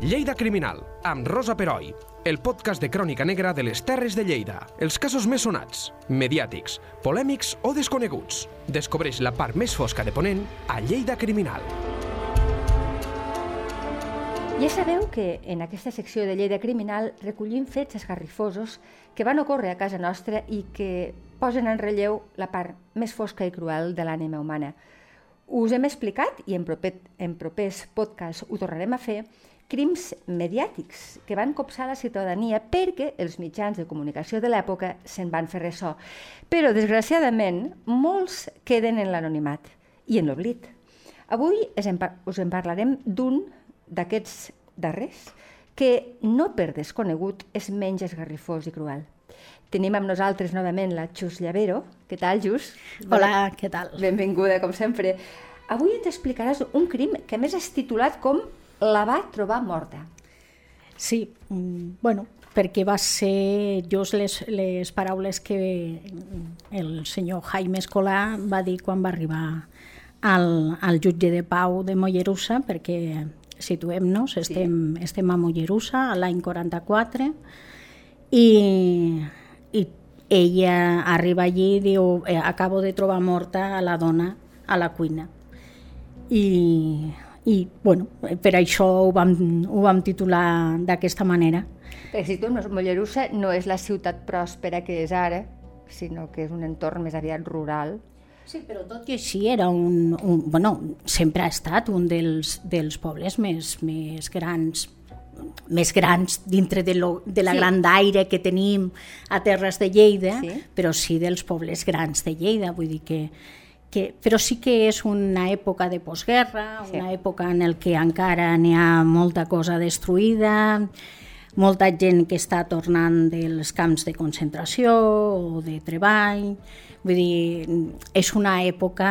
Lleida Criminal, amb Rosa Peroi, el podcast de crònica negra de les Terres de Lleida. Els casos més sonats, mediàtics, polèmics o desconeguts. Descobreix la part més fosca de Ponent a Lleida Criminal. Ja sabeu que en aquesta secció de Lleida Criminal recollim fets esgarrifosos que van ocórrer a casa nostra i que posen en relleu la part més fosca i cruel de l'ànima humana. Us hem explicat, i en, proper, en propers podcasts ho tornarem a fer, crims mediàtics que van copsar la ciutadania perquè els mitjans de comunicació de l'època se'n van fer ressò. Però, desgraciadament, molts queden en l'anonimat i en l'oblit. Avui us en parlarem d'un d'aquests darrers que, no per desconegut, és menys esgarrifós i cruel. Tenim amb nosaltres novament la Xus Llavero. Què tal, Xus? Hola, què tal? Benvinguda, com sempre. Avui ens explicaràs un crim que més és titulat com la va trobar morta. Sí, mm, bueno, perquè va ser just les, les paraules que el senyor Jaime Escolà va dir quan va arribar al, al jutge de pau de Mollerussa, perquè situem-nos, sí. estem, estem a Mollerussa l'any 44, i, i ella arriba allí i diu eh, acabo de trobar morta a la dona a la cuina. I, i bueno, per això ho vam, ho vam titular d'aquesta manera. Perquè si tu Mollerussa no és la ciutat pròspera que és ara, sinó que és un entorn més aviat rural, Sí, però tot i així era un, un bueno, sempre ha estat un dels, dels pobles més, més grans més grans dintre de, lo, de la sí. grandaire que tenim a Terres de Lleida, sí. però sí dels pobles grans de Lleida, vull dir que, que, però sí que és una època de postguerra, sí. una època en el que encara n'hi ha molta cosa destruïda, molta gent que està tornant dels camps de concentració o de treball, Vull dir, és una època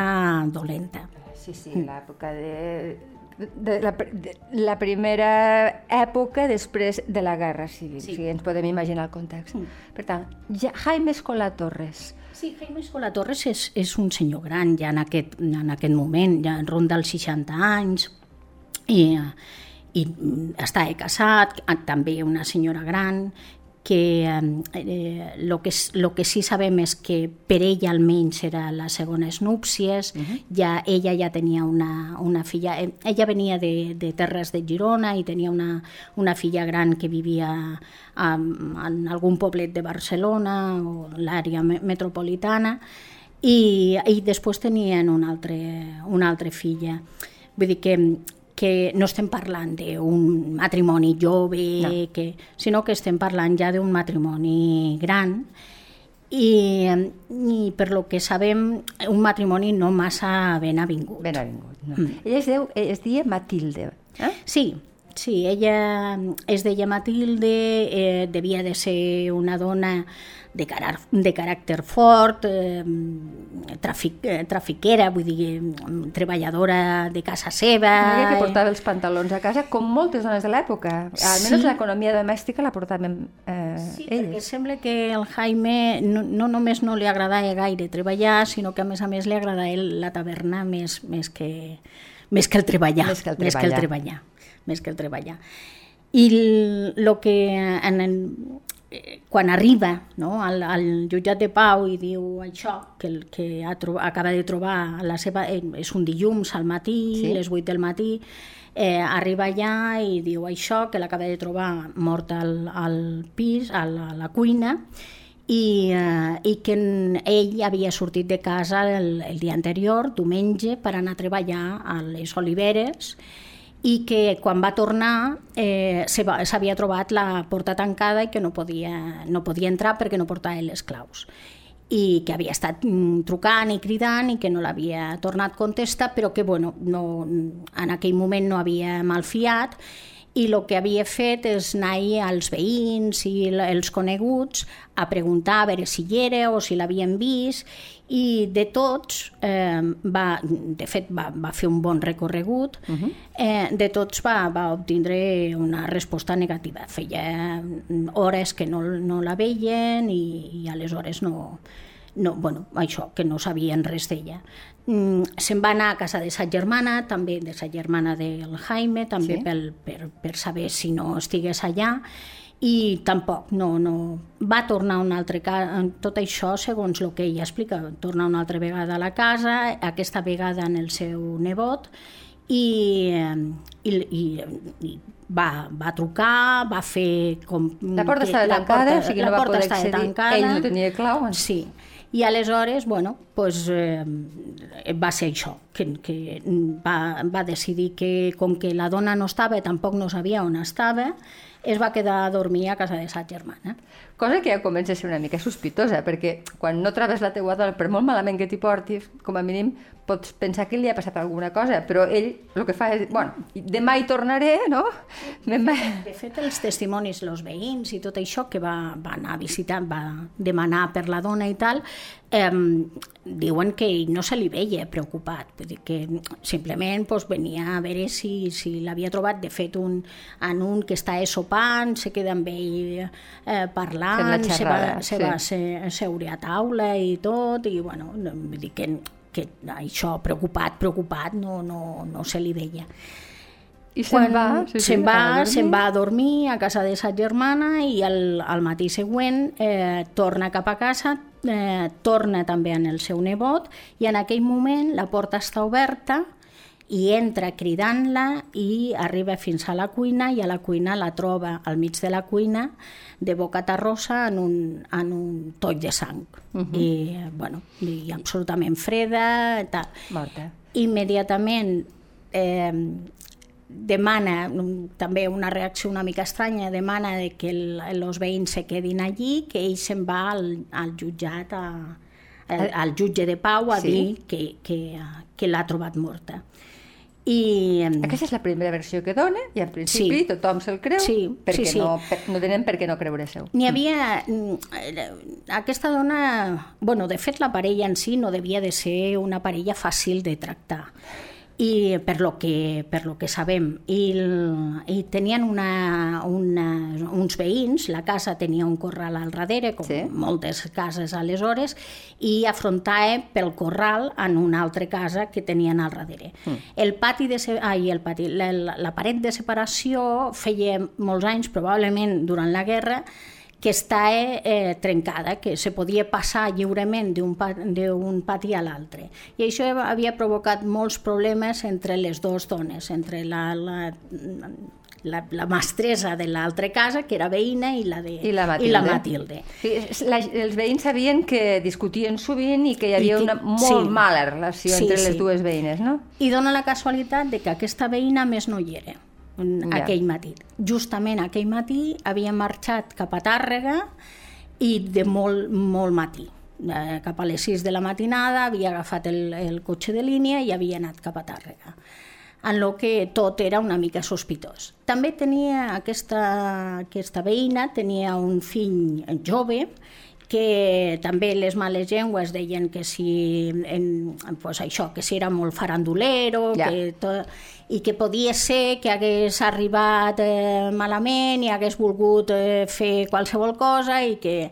dolenta. Sí, sí, l'època de, de, la, de la primera època després de la Guerra Civil, sí. si ens podem imaginar el context. Mm. Per tant, ja, Jaime Escola Torres. Sí, Jaime Escola Torres és, és un senyor gran ja en aquest, en aquest moment, ja ronda els 60 anys, i, i està casat, també una senyora gran, que eh, lo que, lo que sí sabem és que per ella almenys era la segona núpcies, uh -huh. ja, ella ja tenia una, una filla, eh, ella venia de, de Terres de Girona i tenia una, una filla gran que vivia um, en algun poblet de Barcelona o l'àrea metropolitana i, i després tenien una altra, una altra filla. Vull dir que que no estem parlant d'un matrimoni jove, no. que, sinó que estem parlant ja d'un matrimoni gran i, i per lo que sabem un matrimoni no massa ben avingut. Ben avingut, no. Mm. Ella es, deu, es deia Matilde, eh? Sí, sí, ella es deia Matilde, eh, devia de ser una dona de, carar, de caràcter fort, eh, trafic, eh, trafiquera, vull dir, treballadora de casa seva... Una que portava els pantalons a casa, com moltes dones de l'època. Almenys sí. l'economia domèstica la portaven eh, sí, elles. perquè sembla que el Jaime no, no només no li agradava gaire treballar, sinó que a més a més li agradava la taverna més, més, que, més que el treballar. Més que el treballar. Més que el treballar. Més que el treballar. I el que en el, Eh, quan arriba no, al, al jutjat de pau i diu això, que el que ha trobat, acaba de trobar la seva, eh, és un dilluns al matí, sí. les 8 del matí, eh, arriba allà i diu això, que l'acaba de trobar mort al, al pis, a la, a la cuina, i, eh, i que ell havia sortit de casa el, el dia anterior, diumenge, per anar a treballar a les oliveres, i que quan va tornar eh, s'havia trobat la porta tancada i que no podia, no podia entrar perquè no portava les claus. I que havia estat mm, trucant i cridant i que no l'havia tornat a contestar, però que bueno, no, en aquell moment no havia malfiat i el que havia fet és anar als veïns i els coneguts a preguntar a veure si hi era o si l'havien vist i de tots eh, va, de fet va, va fer un bon recorregut uh -huh. eh, de tots va, va obtindre una resposta negativa feia hores que no, no la veien i, i aleshores no, no, bueno, això, que no sabien res d'ella. Mm, se'n va anar a casa de sa germana, també de sa germana del Jaime, també Sí. pel, per, per saber si no estigués allà, i tampoc, no, no. Va tornar un altre tot això segons el que ella explica, tornar una altra vegada a la casa, aquesta vegada en el seu nebot, i, eh, i, i, i va, va trucar, va fer com... La porta que estava la tancada, porta- o sigui, la no va porta poder estava accedir. tancada. Ell no tenia clau. Sí. I aleshores, bueno, pues, eh, va ser això, que, que va, va decidir que com que la dona no estava, tampoc no sabia on estava, es va quedar a dormir a casa de sa germana. Cosa que ja comença a ser una mica sospitosa, perquè quan no trobes la teua dona, per molt malament que t'hi portis, com a mínim pots pensar que li ha passat alguna cosa, però ell el que fa és, bueno, demà hi tornaré, no? De fet, els testimonis, els veïns i tot això que va, va anar a visitar, va demanar per la dona i tal, eh, diuen que ell no se li veia preocupat, vull dir que simplement pues, venia a veure si, si l'havia trobat, de fet, un, en un que està sopant, se queda amb ell eh, parlant, la se va, xerrada, se sí. va se, seure a taula i tot, i bueno, no, vull dir que, que això, preocupat, preocupat, no, no, no se li veia. I se'n va, sí, sí, se'n va, se'n va a dormir a casa de sa germana i al, al matí següent eh, torna cap a casa, eh, torna també en el seu nebot i en aquell moment la porta està oberta i entra cridant-la i arriba fins a la cuina i a la cuina la troba al mig de la cuina de boca terrosa en un, en un toll de sang. Uh -huh. I, bueno, i absolutament freda, tal Morta. immediatament eh, demana també una reacció una mica estranya, demana de que el, els veïns se quedin allí, que ell se'n va al, al jutjat, a, al, al jutge de pau a Sí. dir que, que, que l'ha trobat morta. I, Aquesta és la primera versió que dona i en principi Sí. tothom se'l creu Sí, perquè sí, sí. No, per, no tenen per què no creure seu. N'hi havia... mm, Aquesta dona... bueno, de fet, la parella en si no devia de ser una parella fàcil de tractar i per lo que, per lo que sabem. I, el, i tenien una, una, uns veïns, la casa tenia un corral al darrere, com Sí. moltes cases aleshores, i afrontava pel corral en una altra casa que tenien al darrere. Mm. El pati de... Ai, el pati, la, la, la paret de separació feia molts anys, probablement durant la guerra, que està eh, trencada, que se podia passar lliurement d'un pa, d'un pati a l'altre. I això havia provocat molts problemes entre les dues dones, entre la, la, la, la mestressa de l'altra casa, que era veïna, i la, de, I la Matilde. I la Matilde. Sí, la, els veïns sabien que discutien sovint i que hi havia que- una molt sí. mala relació Sí, entre les sí. dues veïnes, no? I dona la casualitat de que aquesta veïna més no hi era en Ja. aquell matí. Justament aquell matí havia marxat cap a Tàrrega i de molt, molt matí. Eh, cap a les 6 de la matinada havia agafat el, el cotxe de línia i havia anat cap a Tàrrega en lo que tot era una mica sospitós. També tenia aquesta, aquesta veïna, tenia un fill jove, que també les males llengües deien que si, en, pues això, que si era molt farandulero, Ja. que tot, i que podia ser que hagués arribat eh, malament i hagués volgut eh, fer qualsevol cosa i que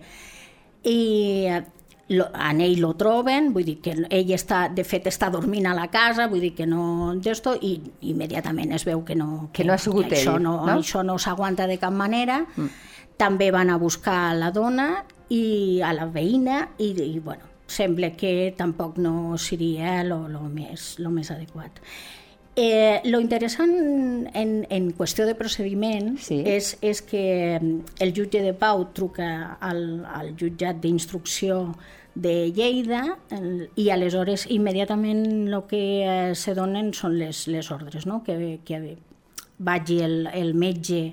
i eh, lo, en ell lo troben, vull dir que ell està, de fet està dormint a la casa, vull dir que no d'esto, i immediatament es veu que no, Que no ha sigut que això ell, no, no? això no s'aguanta de cap manera. Mm. També van a buscar la dona i a la veïna i, i bueno, sembla que tampoc no seria lo, lo, més, lo més adequat. Eh, lo interessant en, en qüestió de procediment Sí. és, és que mm, el jutge de Pau truca al, al jutjat d'instrucció de Lleida el, i aleshores immediatament el que eh, se donen són les, les ordres, no? que, que vagi el, el metge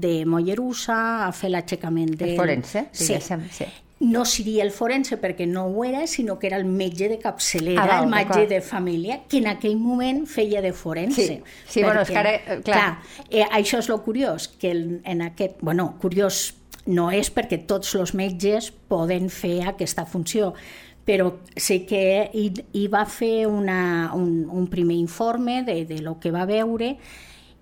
de Mollerussa a fer l'aixecament El del... forense, sí. diguéssim, sí. No seria el forense perquè no ho era, sinó que era el metge de capçalera, Ah, el metge de família, que en aquell moment feia de forense. Sí, sí, bueno, és que ara, eh, clar. clar eh, això és lo curiós, que el, en aquest... Bueno, curiós no és perquè tots els metges poden fer aquesta funció, però sí que hi, hi va fer una, un, un primer informe de, de lo que va veure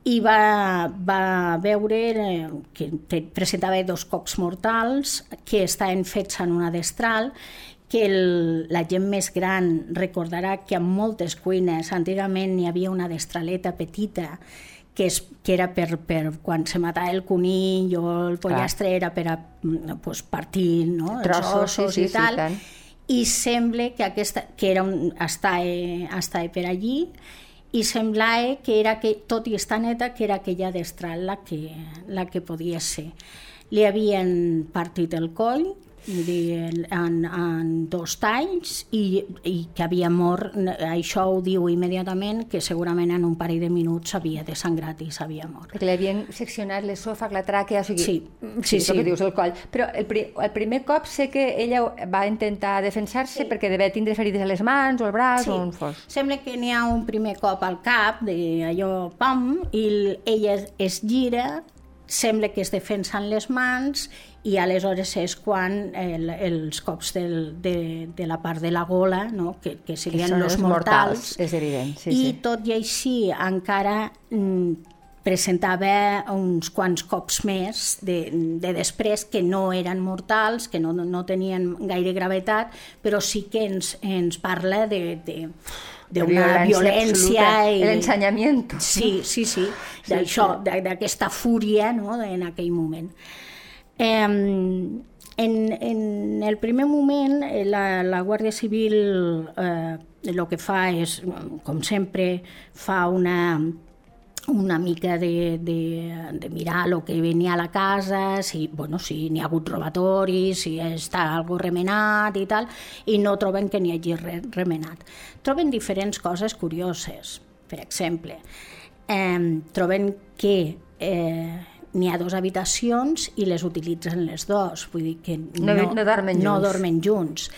i va, va veure eh, que presentava dos cops mortals que estaven fets en una destral que el, la gent més gran recordarà que en moltes cuines antigament hi havia una destraleta petita que, és, que era per, per quan se matava el conill o el pollastre era per a pues, partir no? Trossos, els ossos sí, sí, i tal. sí, tant. I sembla que, aquesta, que era un, estava, estava per allí i semblava que era que, tot i estar neta, que era aquella destral la que, la que podia ser. Li havien partit el coll, en, en dos talls i, i que havia mort, això ho diu immediatament, que segurament en un parell de minuts s'havia desangrat i s'havia mort. Perquè li havien seccionat l'esòfag, la tràquea, o sigui... Sí, sí, sí, sí. sí. que dius, el coll. Però el, pri el primer cop sé que ella va intentar defensar-se sí. perquè devia tindre ferides a les mans o al braç Sí. o on fos. Sembla que n'hi ha un primer cop al cap, de allò, pam, i el- ella es gira, sembla que es defensen les mans i aleshores és quan el, els cops del, de, de la part de la gola, no? que, que serien són els mortals, mortals, és evident, sí, i sí. tot i així encara mm, presentava uns quants cops més de, de després que no eren mortals, que no, no tenien gaire gravetat, però sí que ens, ens parla de, de, d'una violència i... L'ensenyament. Sí, sí, sí, d'això, sí. d'aquesta fúria no? en aquell moment. Eh, en, en el primer moment, eh, la, la Guàrdia Civil eh, el que fa és, com sempre, fa una, una mica de, de, de mirar el que venia a la casa, si bueno, si n'hi ha hagut robatoris, si està algo remenat i tal, i no troben que n'hi hagi remenat. Troben diferents coses curioses. Per exemple, eh, troben que eh, n'hi ha dues habitacions i les utilitzen les dues, vull dir que No- no dormen no junts. dormen junts.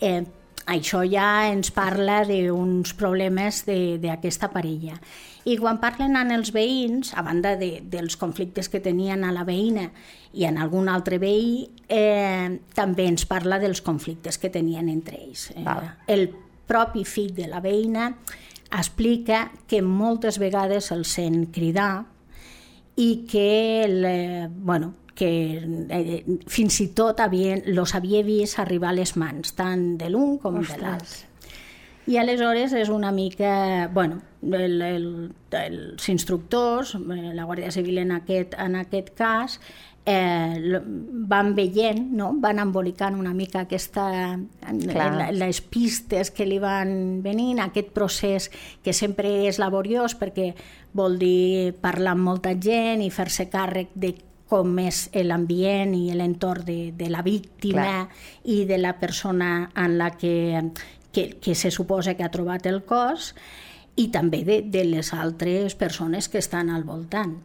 Eh, això ja ens parla d'uns problemes de- d'aquesta parella. I quan parlen amb els veïns, a banda de, dels conflictes que tenien a la veïna i en algun altre veí, eh, també ens parla dels conflictes que tenien entre ells. Eh, Val. el propi fill de la veïna explica que moltes vegades el sent cridar i que, le, bueno, que eh, fins i tot havien, los havia vist arribar a les mans, tant de l'un com de l'altre. I aleshores és una mica... bueno, el, el, els instructors, eh, la Guàrdia Civil en aquest, en aquest cas, eh, van veient, no? van embolicant una mica aquesta, Clar. les pistes que li van venint, aquest procés que sempre és laboriós perquè vol dir parlar amb molta gent i fer-se càrrec de com és l'ambient i l'entorn de, de la víctima Clar. i de la persona en la que, que, que se suposa que ha trobat el cos i també de, de les altres persones que estan al voltant.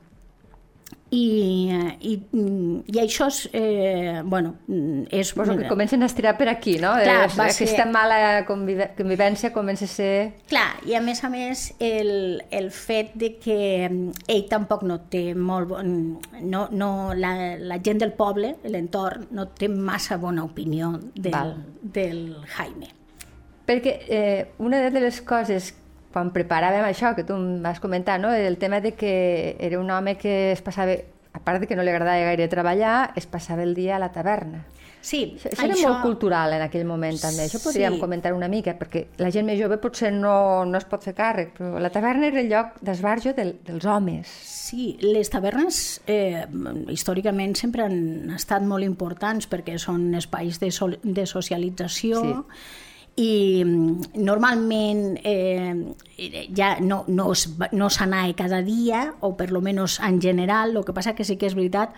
I, i, mm, i això és, eh, bueno, mm, és... Pues que comencen a estirar per aquí, no? Clar, Eh, Aquesta ser- mala convive convivència comença a ser... Clar, i a més a més el, el fet de que mm, ell tampoc no té molt bon... No, no, la, la gent del poble, l'entorn, no té massa bona opinió del, Val. del Jaime. Perquè eh, una de les coses, quan preparàvem això, que tu em vas comentar, no? el tema de que era un home que es passava, a part de que no li agradava gaire treballar, es passava el dia a la taverna. Sí, Això, això era molt cultural en aquell moment també, això podríem Sí. comentar una mica, perquè la gent més jove potser no, no es pot fer càrrec, però la taverna era el lloc d'esbarjo del, dels homes. Sí, les tavernes eh, històricament sempre han estat molt importants perquè són espais de, sol, de socialització Sí. I mm, normalment eh, ja no, no, no s'anava cada dia o per lo menos en general, el que passa que sí que és veritat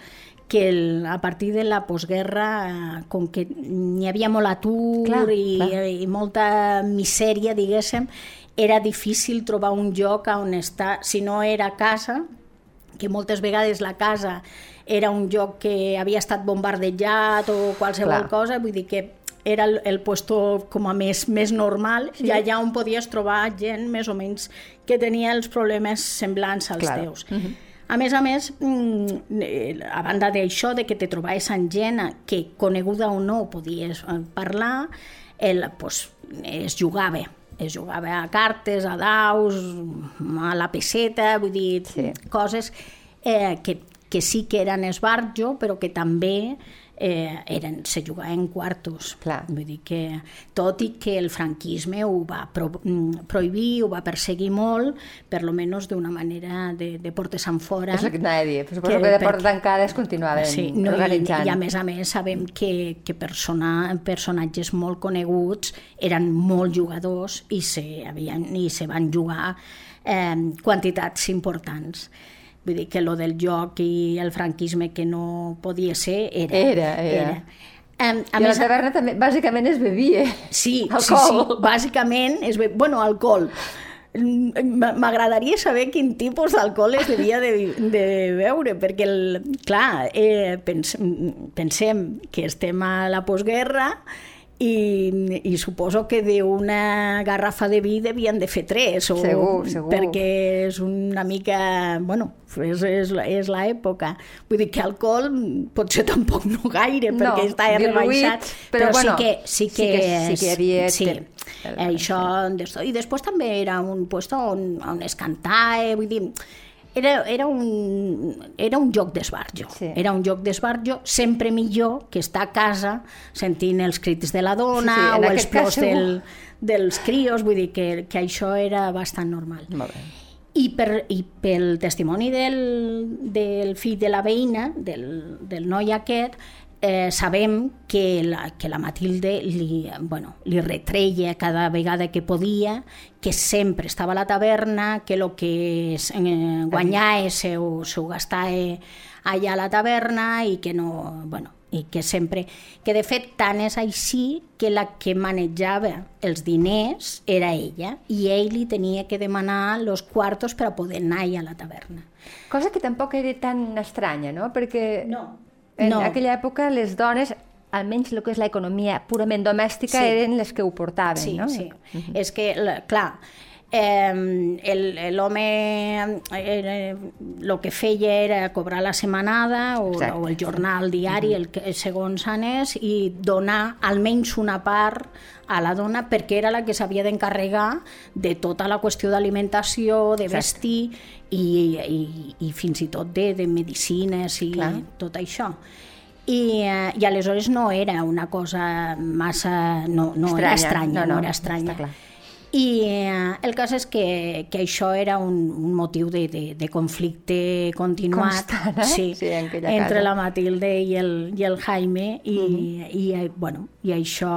que el, a partir de la postguerra, eh, com que n'hi havia molt atur Clar, i, clar. i molta misèria, diguéssim, era difícil trobar un lloc on estar, si no era casa, que moltes vegades la casa era un lloc que havia estat bombardejat o qualsevol Clar. cosa, vull dir que era el, el puesto com a més, més normal sí. i allà on podies trobar gent més o menys que tenia els problemes semblants als Clar. teus. A més a més, mm, eh, a banda d'això, de que te trobaves amb gent que, coneguda o no, podies eh, parlar, el, pues, es jugava. Es jugava a cartes, a daus, a la peseta, vull dir, Sí. coses eh, que que sí que eren esbarjo, però que també eh, eren, se jugava en quartos. Clar. Vull dir que, tot i que el franquisme ho va pro, mm, prohibir, ho va perseguir molt, per lo menos d'una manera de, de portes en fora. És el que anava a dir, però suposo que, que de porta tancada es continuaven sí, no, organitzant. I, I a més a més sabem que, que persona, personatges molt coneguts eren molt jugadors i se, havien, i se van jugar eh, quantitats importants. Vull dir que lo del joc i el franquisme que no podia ser era. Era, era. era. Um, a I més, a la taverna també, bàsicament es bevia. Sí, alcohol. sí, sí, bàsicament es be... Bueno, alcohol. M'agradaria saber quin tipus d'alcohol es devia de, de beure, perquè, el, clar, eh, pens, pensem que estem a la postguerra i, i suposo que d'una garrafa de vi devien de fer tres, o, segur, segur. perquè és una mica... Bueno, és, és, és l'època. Vull dir que alcohol potser tampoc no gaire, no, perquè està rebaixat, però, però bueno, sí, que, sí, que, sí que, sí que hi havia... Sí, el, això... I després també era un puesto on, on es cantava, vull dir era, era, un, era un joc d'esbarjo. Sí. Era un joc d'esbarjo sempre millor que estar a casa sentint els crits de la dona sí, sí, o els plors cas, del, dels crios, vull dir que, que això era bastant normal. Molt bé. I, per, I pel testimoni del, del fill de la veïna, del, del noi aquest, eh, sabem que la, que la Matilde li, bueno, li retreia cada vegada que podia, que sempre estava a la taverna, que el que es, eh, guanyava se ho, se ho gastava allà a la taverna i que no... Bueno, i que sempre... Que de fet tant és així que la que manejava els diners era ella i ell li tenia que demanar els quartos per a poder anar a la taverna. Cosa que tampoc era tan estranya, no? Perquè No, en no. aquella època les dones almenys el que és l'economia purament domèstica Sí. eren les que ho portaven, Sí, no? sí. És que, la- clar, eh, l'home eh, el que feia era cobrar la setmanada o, Exacte. o el jornal diari, el que, segons anés, i donar almenys una part a la dona perquè era la que s'havia d'encarregar de tota la qüestió d'alimentació, de Exacte. vestir i, i, i fins i tot de, de medicines i Clar. tot això. I, eh, I aleshores no era una cosa massa... No, no era estranya, no, era estranya. està clar. I eh, el cas és que, que això era un, un motiu de, de, de conflicte continuat Constant, eh? sí, Sí, en entre casa. la Matilde i el, i el Jaime i, i, eh, bueno, i això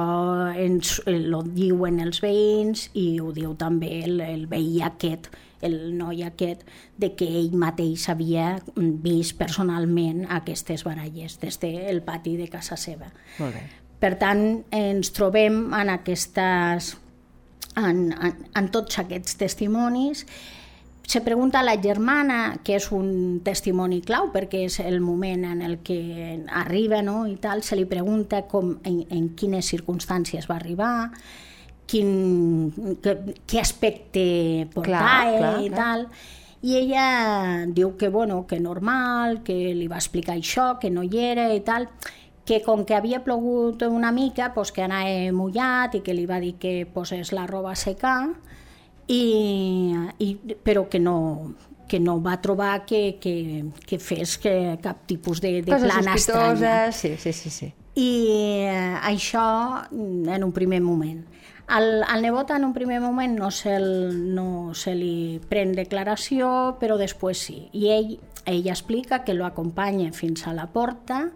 ens, lo diuen els veïns i ho diu també el, el veí aquest el noi aquest, de que ell mateix havia vist personalment aquestes baralles des del pati de casa seva. Molt bé. Per tant, ens trobem en aquestes en, en, en tots aquests testimonis. Se pregunta a la germana, que és un testimoni clau, perquè és el moment en el que arriba no? i tal, se li pregunta com, en, en quines circumstàncies va arribar, quin, que, què aspecte portava clar, i clar. tal. I ella diu que, bueno, que normal, que li va explicar això, que no hi era i tal, que com que havia plogut una mica, pues, que anava mullat i que li va dir que posés la roba a secar, i, i, però que no, que no va trobar que, que, que fes que cap tipus de, de Coses plana estranya. sí, sí, sí, sí. I eh, això en un primer moment. Al, al nebot en un primer moment no se, no se li pren declaració, però després sí. I ell, ell explica que lo acompanya fins a la porta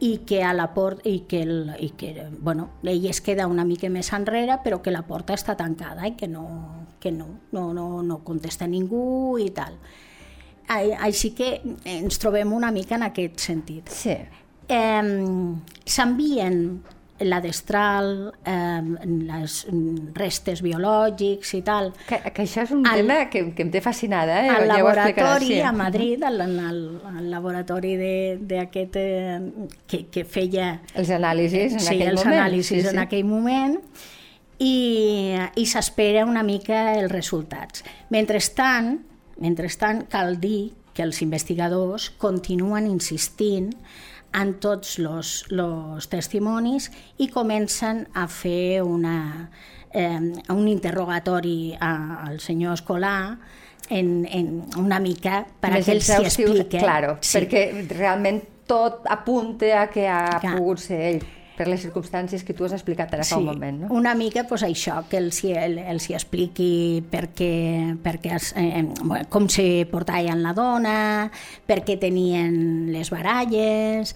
i que a la porta i que, el, i que bueno, ell es queda una mica més enrere però que la porta està tancada i que no, que no, no, no, no contesta ningú i tal. Ai- Així que ens trobem una mica en aquest sentit Sí. eh, s'envien la destral, eh, les restes biològics i tal, Que, que això és un Al- tema que, que em té fascinada, eh? al Ja laboratori sí. a Madrid, al, al, al laboratori de- d'aquest eh, que, que feia Els anàlisis en sí, aquell els moment. anàlisis sí, en sí. aquell moment i, i s'espera una mica els resultats. Mentrestant, mentrestant, cal dir que els investigadors continuen insistint en tots els, los testimonis i comencen a fer una, eh, un interrogatori a- al senyor Escolà en, en una mica per a que ell s'hi expliqui. Claro, sí. perquè realment tot apunta a que ha Clar. pogut ser ell per les circumstàncies que tu has explicat ara sí, fa un moment. No? una mica pues, això, que els, el, els hi expliqui per què, per què es, eh, com se portaven la dona, per què tenien les baralles,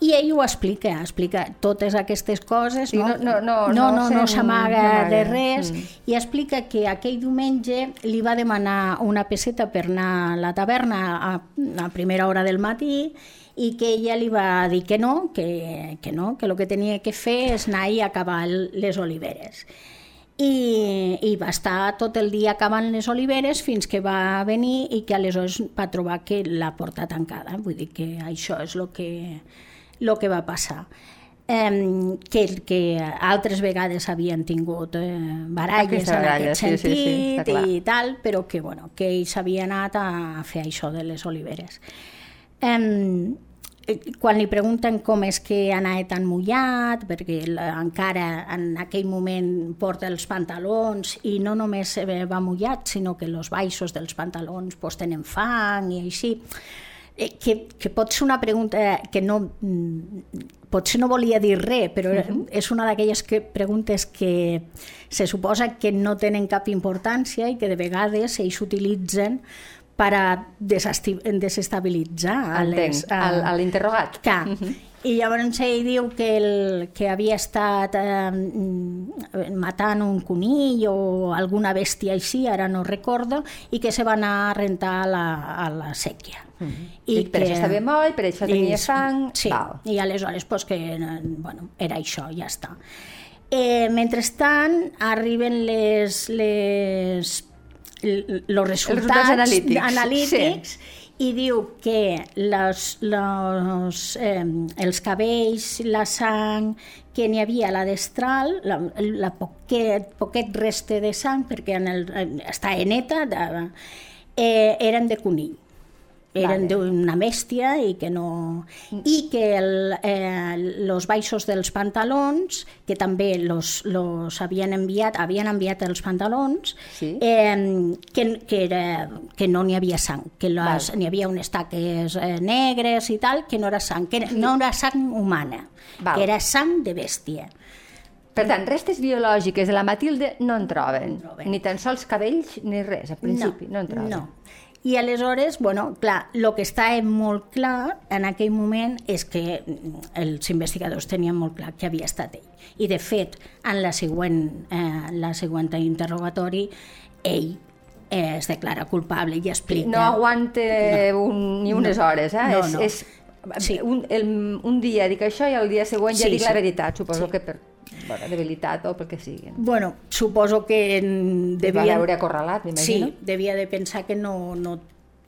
i ell ho explica, explica totes aquestes coses, no, no, no, no, no, no, no s'amaga de res, mm. i explica que aquell diumenge li va demanar una peseta per anar a la taverna a, a primera hora del matí i que ella li va dir que no, que, que no, que el que tenia que fer és anar i acabar les oliveres. I, i va estar tot el dia acabant les oliveres fins que va venir i que aleshores va trobar que la porta tancada. Vull dir que això és el que, lo que va passar. Eh, que, que altres vegades havien tingut eh, baralles Aquesta en aquest sentit sí, sí, sí, i tal, però que, bueno, que ells havien anat a fer això de les oliveres. Eh, quan li pregunten com és que anat tan mullat, perquè encara en aquell moment porta els pantalons i no només va mullat, sinó que els baixos dels pantalons pues, tenen fang i així, eh, que, que pot ser una pregunta que no, mm, potser no volia dir res, però uh -huh. és una d'aquelles que, preguntes que se suposa que no tenen cap importància i que de vegades ells utilitzen per a desestabilitzar l'interrogat. Que, uh -huh. I llavors ell diu que, el, que havia estat eh, matant un conill o alguna bèstia així, ara no recordo, i que se va anar a rentar a la, a la sèquia. Uh -huh. I, I per que, això estava moll, per això tenia i, sang... Sí, Val. i aleshores pues, que, bueno, era això, ja està. Eh, mentrestant, arriben les, les els resultats, analítics, analítics sí. i diu que les, les, eh, els cabells, la sang que n'hi havia a la destral, la, la poquet, poquet reste de sang, perquè en el, està neta, de, eh, eren de conill eren vale. d'una bèstia i que no... I que el, eh, los baixos dels pantalons, que també los, los havien enviat, havien enviat els pantalons, sí. eh, que, que, era, que no n'hi havia sang, que n'hi havia unes taques eh, negres i tal, que no era sang, que no era sang humana, Val. que era sang de bèstia. Per tant, restes biològiques de la Matilde no en troben, no en troben. ni tan sols cabells ni res, al principi, no, no en troben. No. I aleshores, bueno, clar, el que està molt clar en aquell moment és que els investigadors tenien molt clar que havia estat ell. I, de fet, en la següent, eh, la següent interrogatori, ell eh, es declara culpable i explica... No aguanta no, un, ni unes no, hores, eh? No, és, no. és sí. un, el, un dia dic això i el dia següent ja sí, dic sí. la veritat, suposo sí. que per bueno, debilitat o pel que sigui. Bueno, suposo que devia... Va veure acorralat, m'imagino. Sí, devia de pensar que no, no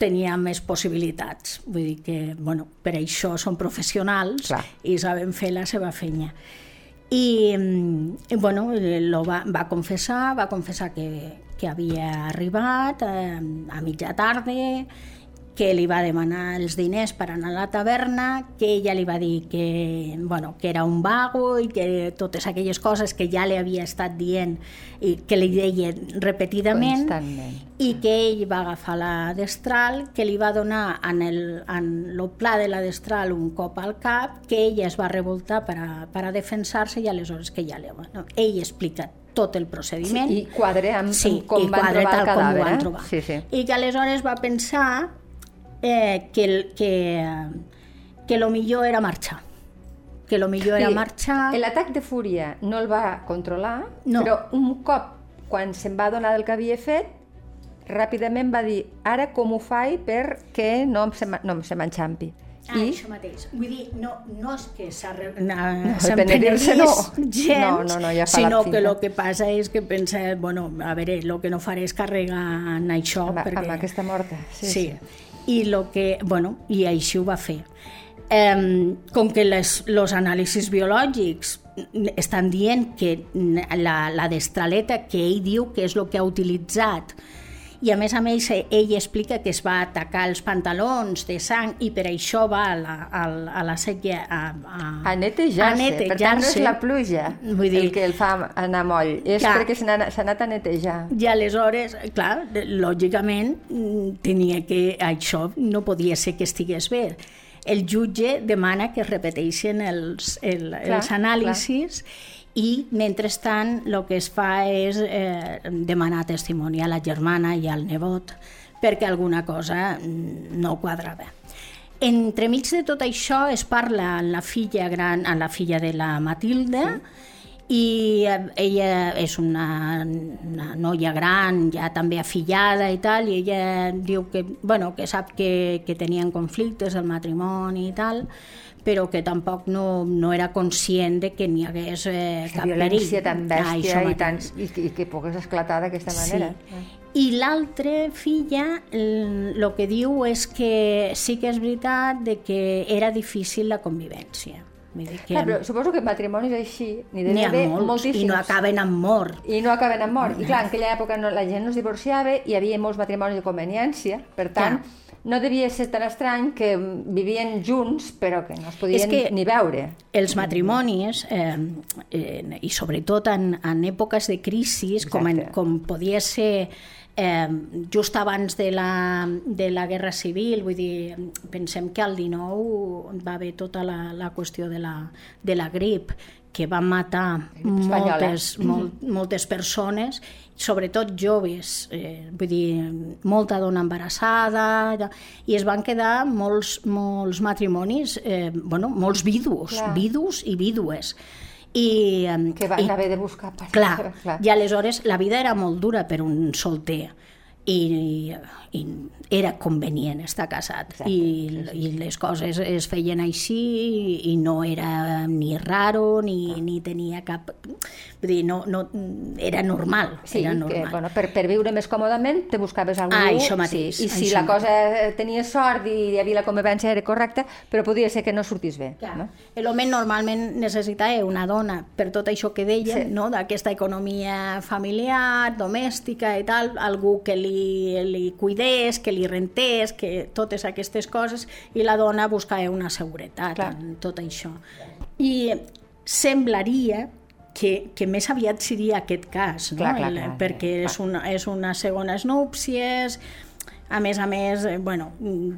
tenia més possibilitats. Vull dir que, bueno, per això són professionals Clar. i saben fer la seva feina. I, i bueno, lo va, va confessar, va confessar que, que havia arribat eh, a mitja tarda, que li va demanar els diners per anar a la taverna, que ella li va dir que, bueno, que era un vago i que totes aquelles coses que ja li havia estat dient i que li deia repetidament i que ell va agafar la destral, que li va donar en el, en el pla de la destral un cop al cap, que ella es va revoltar per a, per a defensar-se i aleshores que ja li... No, ell explica tot el procediment. Sí, I quadre amb, sí, amb com van trobar el cadàver. Com eh? Sí, sí. I que aleshores va pensar eh, que, que, que lo millor era marxar que lo millor sí, era marxar... L'atac de fúria no el va controlar, no. però un cop, quan se'n va donar del que havia fet, ràpidament va dir, ara com ho faig perquè no em se, no em se m'enxampi. Ah, I... això mateix. Vull dir, no, no és que s'ha no, penedís no. gens, no, no, no, ja sinó que el que passa és que pensa, bueno, a veure, el que no faré és carregar en això. Amb, perquè... amb aquesta morta. Sí, sí. sí i, lo que, bueno, i així ho va fer. Eh, com que els anàlisis biològics estan dient que la, la destraleta que ell diu que és el que ha utilitzat i a més a més ell explica que es va atacar els pantalons de sang i per això va a la, a, a la sèquia a, a, a netejar-se. Netejar per tant, no és la pluja Vull dir, el que el fa anar moll, és clar, perquè s'ha anat a netejar. I aleshores, clar, lògicament, tenia que això no podia ser que estigués bé el jutge demana que es repeteixin els, el, clar, els anàlisis clar i mentrestant el que es fa és eh, demanar testimoni a la germana i al nebot perquè alguna cosa no quadrava. Entremig de tot això es parla a la filla gran, a la filla de la Matilda, sí i eh, ella és una, una noia gran, ja també afillada i tal, i ella diu que, bueno, que sap que, que tenien conflictes el matrimoni i tal, però que tampoc no, no era conscient de que n'hi hagués eh, cap perill. violència tan bèstia ah, i, tan, i, i que pogués esclatar d'aquesta manera. Sí. I l'altra filla el que diu és que sí que és veritat de que era difícil la convivència. Vull dir que... Clar, però suposo que matrimonis així n'hi deve haver molts, moltíssims. I no acaben amb mort. I no acaben amb mort. I clar, en aquella època no, la gent no es divorciava, hi havia molts matrimonis de conveniència, per tant, clar no devia ser tan estrany que vivien junts però que no es podien que ni veure. Els matrimonis, eh, eh, i sobretot en, en èpoques de crisi, com, en, com podia ser eh, just abans de la, de la Guerra Civil, vull dir, pensem que al 19 va haver tota la, la qüestió de la, de la grip, que van matar moltes, molt, moltes persones sobretot joves, eh, vull dir, molta dona embarassada, i es van quedar molts, molts matrimonis, eh, bueno, molts vidus, clar. vidus i vídues. I, que van i, haver de buscar per clar, clar, i aleshores la vida era molt dura per un solter. I, i era convenient estar casat Exacte, I, i les coses es feien així i no era ni raro ni, no. ni tenia cap vull dir, no, no, era normal sí, era normal. Que, bueno, per, per viure més còmodament te buscaves algú ah, això mateix, sí, i si això la cosa tenia sort i hi havia la convivència era correcta però podia ser que no sortís bé Clar. no? l'home normalment necessitava una dona per tot això que deia sí. no? d'aquesta economia familiar, domèstica i tal, algú que li, li cuidés, que li rentés, que totes aquestes coses, i la dona buscava una seguretat Clar. en tot això. I semblaria que, que més aviat seria aquest cas, no? clar, clar, clar, perquè clar. és una, és una segona núpcies, a més a més, eh, bueno,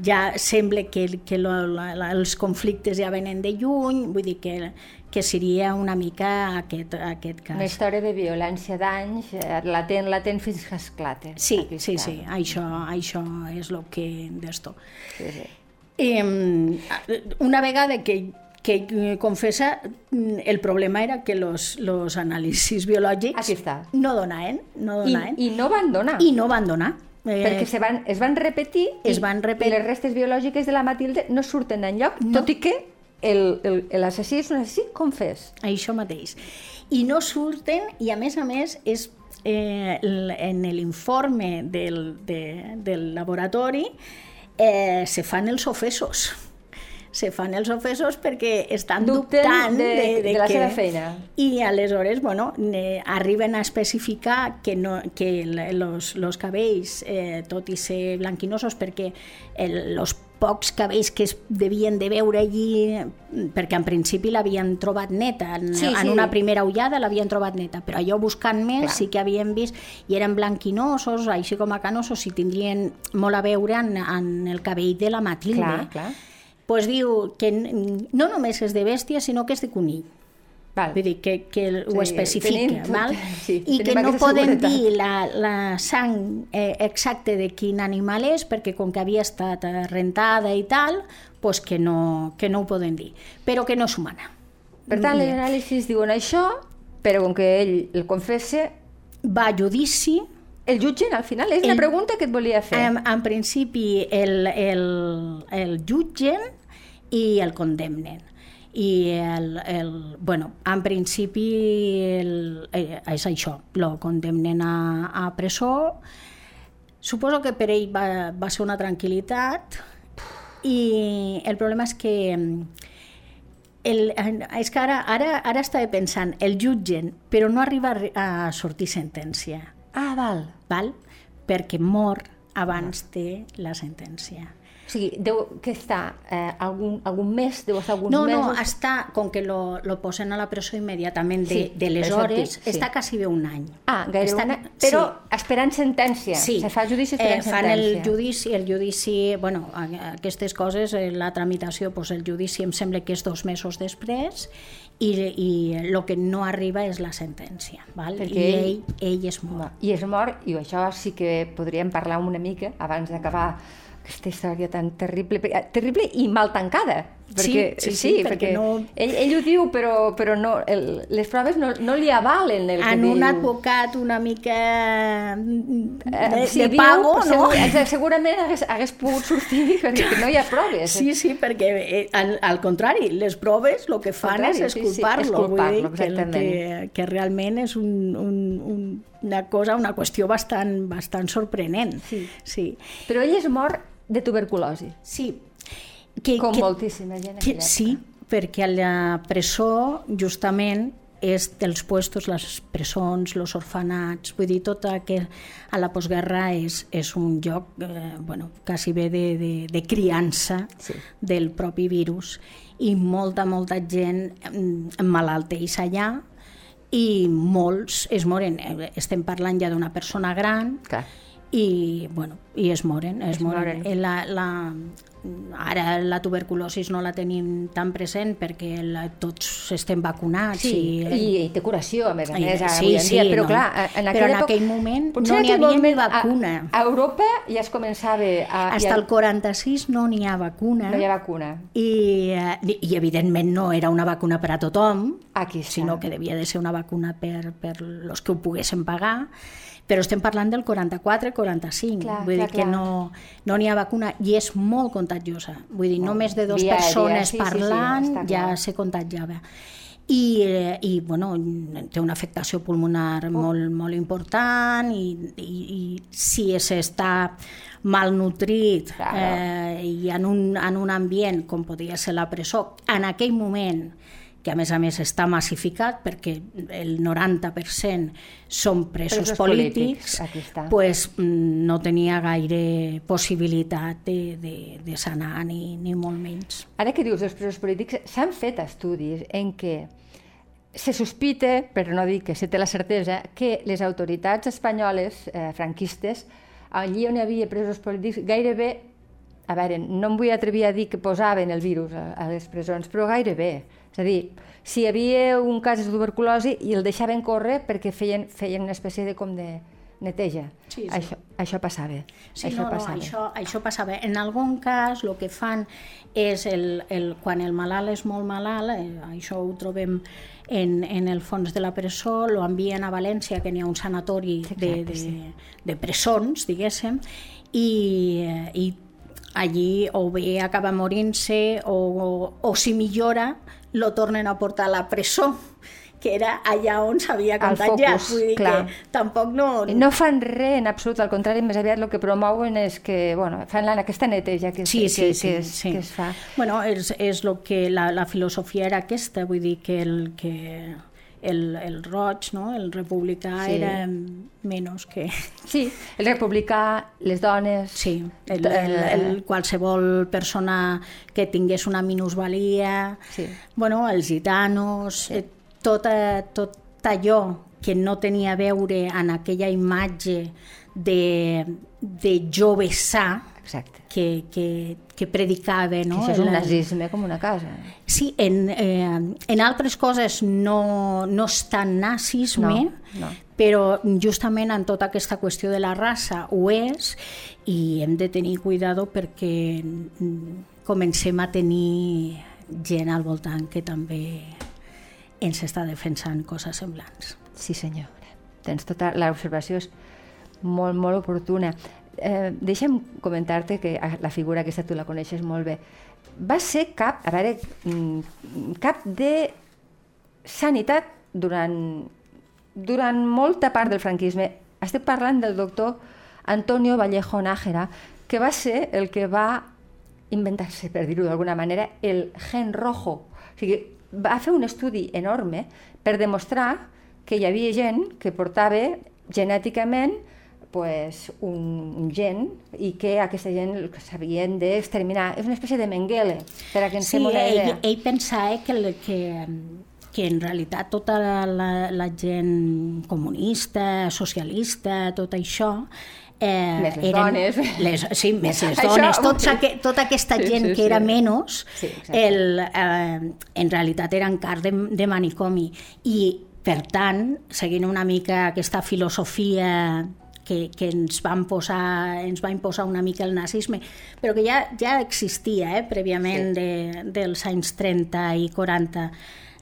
ja sembla que, que lo, la, els conflictes ja venen de lluny, vull dir que, que seria una mica aquest, aquest cas. Una història de violència d'anys, eh, latent, latent fins que esclata. Sí, sí, sí, això, això és el que d'esto. Sí, sí. Eh, una vegada que que confessa el problema era que los, los anàlisis biològics no donaven, no donaven. I, I no van donar. I no van donar. Eh, perquè se van, es van repetir es van repetir. i les restes biològiques de la Matilde no surten enlloc, no. tot i que l'assassí és un assassí confés. Això mateix. I no surten, i a més a més és eh, en l'informe del, de, del laboratori eh, se fan els ofesos se fan els ofesos perquè estan Dubten dubtant de, de, de, de la que... seva feina. I aleshores, bueno, arriben a especificar que, no, que los, los cabells, eh, tot i ser blanquinosos, perquè el, los pocs cabells que es devien de veure allí, perquè en principi l'havien trobat neta, en, sí, en sí. una primera ullada l'havien trobat neta, però allò buscant més clar. sí que havien vist, i eren blanquinosos, així com a canosos, i tindrien molt a veure en, en el cabell de la Matilde. Clar, clar pues diu que no només és de bèstia, sinó que és de conill. Val. Vull dir, que, que ho sí, especifica, tenim, val? Sí, I que no poden seguretat. dir la, la sang eh, exacta de quin animal és, perquè com que havia estat rentada i tal, pues que no, que no ho poden dir, però que no és humana. Per tant, les anàlisis diuen això, però com que ell el confessa... Va a judici, el jutgen al final? És el, la pregunta que et volia fer. En, en principi el, el, el jutgen i el condemnen. I el, el, bueno, en principi el, eh, és això, lo condemnen a, a presó. Suposo que per ell va, va ser una tranquil·litat i el problema és que el, és que ara, ara, ara estava pensant, el jutgen, però no arriba a sortir sentència Ah, val. val? perquè mor abans de la sentència. O sigui, deu que està eh, algun, algun mes, deu estar alguns no, mesos... No, està, com que lo, lo posen a la presó immediatament de, Sí, de les hores, sí. està quasi bé un any. Ah, gairebé Està- una... Però sí. esperant sentència. Sí. Se fa el judici esperant eh, fan sentència. el judici, el judici, bueno, aquestes coses, eh, la tramitació, doncs el judici em sembla que és dos mesos després i, i el que no arriba és la sentència, val? Perquè i ell- ell, ell és mort. I és mort, i això sí que podríem parlar una mica abans d'acabar aquesta història tan terrible, perquè- terrible i mal tancada. Perquè, sí, sí, perquè no- ell, ell ho diu, però, però no, el, les proves no, no li avalen el que En diu. un advocat una mica de, Eh, si de diu, pago, no? segur, segurament hagués, hagués pogut sortir perquè no hi ha proves. Sí, sí, perquè eh, al, al contrari, les proves el que fan Contrari, és sí, sí, esculpar-lo, exculpar-lo, que, que, que realment és un, un, un, una cosa, una qüestió bastant, bastant sorprenent. Sí. sí. Però ell és mort de tuberculosi, sí. Que, com que, moltíssima gent. que, sí, perquè a la presó justament és dels puestos, les presons, els orfanats, vull dir, tot que a la postguerra és, és un lloc, eh, bueno, quasi bé de, de, de criança Sí. del propi virus i molta, molta gent mm, emmalalteix allà i molts es moren. Eh, Estem parlant ja d'una persona gran Clar. i, bueno, i es moren. Es, Es moren. moren. Eh, La, la, ara la tuberculosi no la tenim tan present perquè la, tots estem vacunats. Sí, i, i té curació, a més a I- més, ara, sí, avui en dia. sí, però no. clar, en Però en època, aquell moment no n'hi havia ni moment a- vacuna. A, Europa ja es començava a... Hasta ja, el 46 no n'hi ha vacuna. No hi ha vacuna. I, eh, I, evidentment no era una vacuna per a tothom, Aquí està. sinó que devia de ser una vacuna per, per los que ho poguessin pagar, però estem parlant del 44-45, Clar, vull clar, dir que clar. no no n'hi ha vacuna i és molt contagiosa, vull dir, no més de dues a dia, persones sí, sí, sí, parlant està ja clar. se contagiava. I, eh, i bueno, té una afectació pulmonar molt, molt important i, i, i si s'està malnutrit Claro. eh, i en un, en un ambient com podia ser la presó, en aquell moment que a més a més està massificat perquè el 90% són presos, Presos polítics, polítics, pues, mm, no tenia gaire possibilitat de, de, de sanar ni, ni molt menys. Ara que dius dels presos polítics, s'han fet estudis en què se sospita, però no dic que se té la certesa, que les autoritats espanyoles eh, franquistes, allí on hi havia presos polítics, gairebé, a veure, no em vull atrevir a dir que posaven el virus a, a les presons, però gairebé. És a dir, si hi havia un cas de tuberculosi i el deixaven córrer perquè feien, feien una espècie de com de neteja. Sí, sí. Això, això passava. Sí, això no, no, passava. això, això passava. En algun cas el que fan és el, el, quan el malalt és molt malalt, eh, això ho trobem en, en el fons de la presó, lo envien a València, que n'hi ha un sanatori de, Exacte, de, sí. de presons, diguéssim, i, eh, i allí o bé acaba morint-se o, o, o si millora lo tornen a portar a la presó que era allà on s'havia contagiat. focus, Vull dir clar. que tampoc no... No fan res en absolut, al contrari, més aviat el que promouen és que, bueno, fan la, aquesta neteja que, Sí, que, sí, que, sí, es, sí. que es fa. Bueno, és, és lo que la, la filosofia era aquesta, vull dir que el, que el, el roig, no? el republicà, Sí. era menys que... Sí, el republicà, les dones... Sí, el, el, el, qualsevol persona que tingués una minusvalia, Sí. bueno, els gitanos, sí. eh, tot, tot allò que no tenia a veure en aquella imatge de, de jove sa Exacte. que, que, que predicava, no? No? Això és un nazisme com una casa. Sí, en, eh, en altres coses no, no és tan nazisme, No, no. però justament en tota aquesta qüestió de la raça ho és i hem de tenir cuidado perquè mm, comencem a tenir gent al voltant que també ens està defensant coses semblants. Sí, senyor. Tens tota... L'observació és molt, molt oportuna. Eh, deixa'm comentar-te que la figura aquesta tu la coneixes molt bé. Va ser cap, a veure, mm, cap de sanitat durant, durant molta part del franquisme. Estic parlant del doctor Antonio Vallejo Nájera, que va ser el que va inventar-se, per dir-ho d'alguna manera, el gen rojo. O sigui, va fer un estudi enorme per demostrar que hi havia gent que portava genèticament pues, un, un gent i que aquesta gent s'havien d'exterminar. És una espècie de Mengele, per a que ens sí, fem una ell, idea. ell pensava que, el- que, que en realitat tota la, la, la gent comunista, socialista, tot això, eh, Més les dones. Les, sí, més les Això, dones, vull tots aqu tota aquesta Sí, gent sí, que era sí. menys, Sí, exacte. el, eh, en realitat eren car de, de manicomi. I, per tant, seguint una mica aquesta filosofia que, que ens, van posar, ens va imposar una mica el nazisme, però que ja, ja existia eh, prèviament Sí. de, dels anys 30 i 40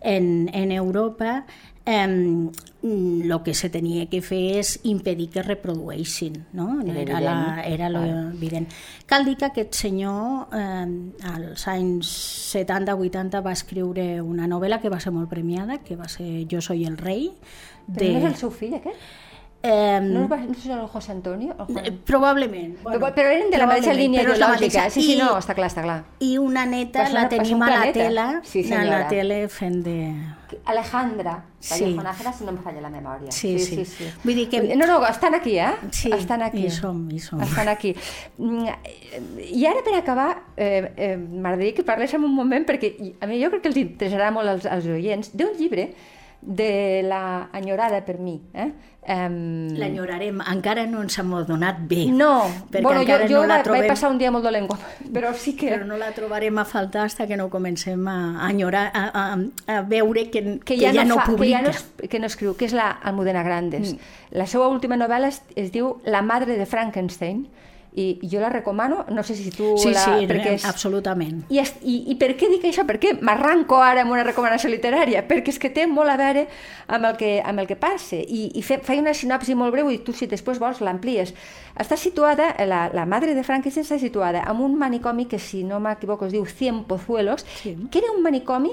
en, en Europa, eh, el que se tenia que fer és impedir que es reprodueixin, no? Era Era, la, era lo evident. Cal dir que aquest senyor eh, als anys 70-80 va escriure una novel·la que va ser molt premiada, que va ser Jo soy el rei. Però no és el seu fill, aquest? Eh, No, va, no és el José Antonio? El Juan... Probablement. Però, però eren de la mateixa línia ideològica. Sí, sí, no, està clar, està clar. I una neta la tenim a la tele, Sí, a la tele fent de... Alejandra Sí. Vallejo Nájera, si no em falla la memòria. Sí, sí. Vull dir que- No, no, estan aquí, eh? Sí, estan aquí. hi som, hi som. Estan aquí. Mm, I ara, per acabar, eh, eh, m'agradaria que parléssim un moment, perquè a mi jo crec que els interessarà molt als, als oients, d'un llibre de la enyorada per mi. Eh? Um, L'enyorarem, encara no ens hem donat bé. No, perquè bueno, jo, jo no la trobem, vaig passar un dia molt dolent, però sí que... però no la trobarem a faltar fins que no comencem a, a enyorar, a, a, a veure que, que ja, ja no, no fa, que publica. ja no, que no escriu, que és la Almudena Grandes. Mm. La seva última novel·la es, es diu La madre de Frankenstein, i jo la recomano, no sé si tu Sí, la... sí, perquè és, absolutament. i, es, i, I per què dic això? Per què m'arranco ara amb una recomanació literària? Perquè és que té molt a veure amb el que, amb el que passa. I, i fe, faig una sinopsi molt breu i tu, si després vols, l'amplies. Està situada, la, la madre de Frankenstein està situada en un manicomi que, si no m'equivoco, es diu Cien Pozuelos, Sí. que era un manicomi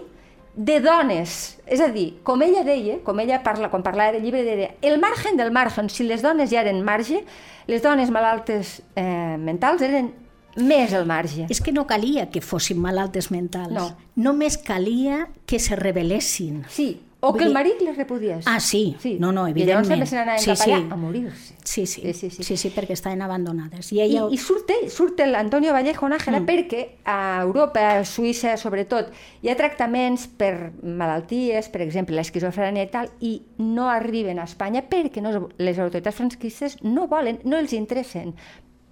de dones. És a dir, com ella deia, com ella parla, quan parlava del llibre, deia el margen del margen, si les dones ja eren marge, les dones malaltes eh, mentals eren més al marge. És que no calia que fossin malaltes mentals. No. Només calia que se rebel·lessin. Sí, o Vull que el marit les repudiés. Ah, sí. No, no, I llavors evidentment. se n'anaven Sí, cap sí. allà a morir-se. Sí sí. Sí, sí, sí. sí, sí, perquè estaven abandonades. I I, ella... I surt ell, surt l'Antonio Vallejo Nájera mm. perquè a Europa, a Suïssa sobretot, hi ha tractaments per malalties, per exemple l'esquizofrènia i tal, i no arriben a Espanya perquè no, les autoritats franquistes no volen, no els interessen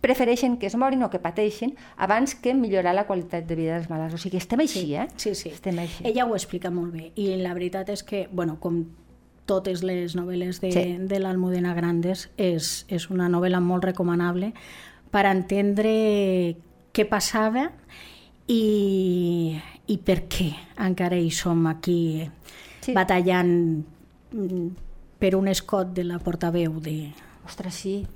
prefereixen que es morin o que pateixin abans que millorar la qualitat de vida dels malalts. O sigui, estem així, eh? Sí, sí. Estem així. Ella ho explica molt bé. I la veritat és que, bueno, com totes les novel·les de, Sí. de l'Almudena Grandes, és, és una novel·la molt recomanable per entendre què passava i, i per què encara hi som aquí Sí. batallant mm, per un escot de la portaveu de, Ostres, sí.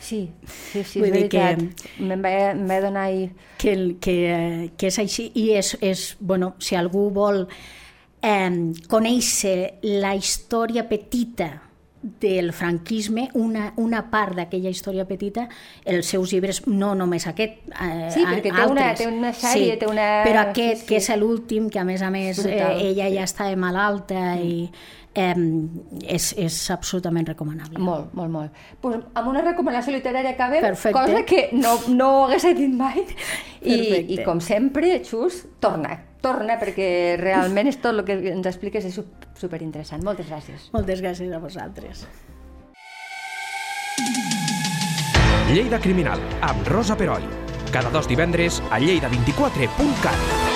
Sí, sí, sí, Vull és veritat. Me'n va, va donar ahir... que, el- que, que és així i és, és bueno, si algú vol eh, conèixer la història petita del franquisme, una, una part d'aquella història petita, els seus llibres, no només aquest, eh, Sí, perquè té una- altres. té una sèrie, té una- Però aquest, sí, sí. que és l'últim, que a més a més eh, ella ja estava malalta i eh, és, és absolutament recomanable. Molt, molt, molt. Pues amb una recomanació literària acabem, Perfecte. cosa que no, no hagués dit mai. I, Perfecte. I com sempre, Xus, torna, torna, perquè realment és tot el que ens expliques és sup- superinteressant. Moltes gràcies. Moltes gràcies a vosaltres. Lleida Criminal, amb Rosa Peroi. Cada dos divendres a lleida24.cat.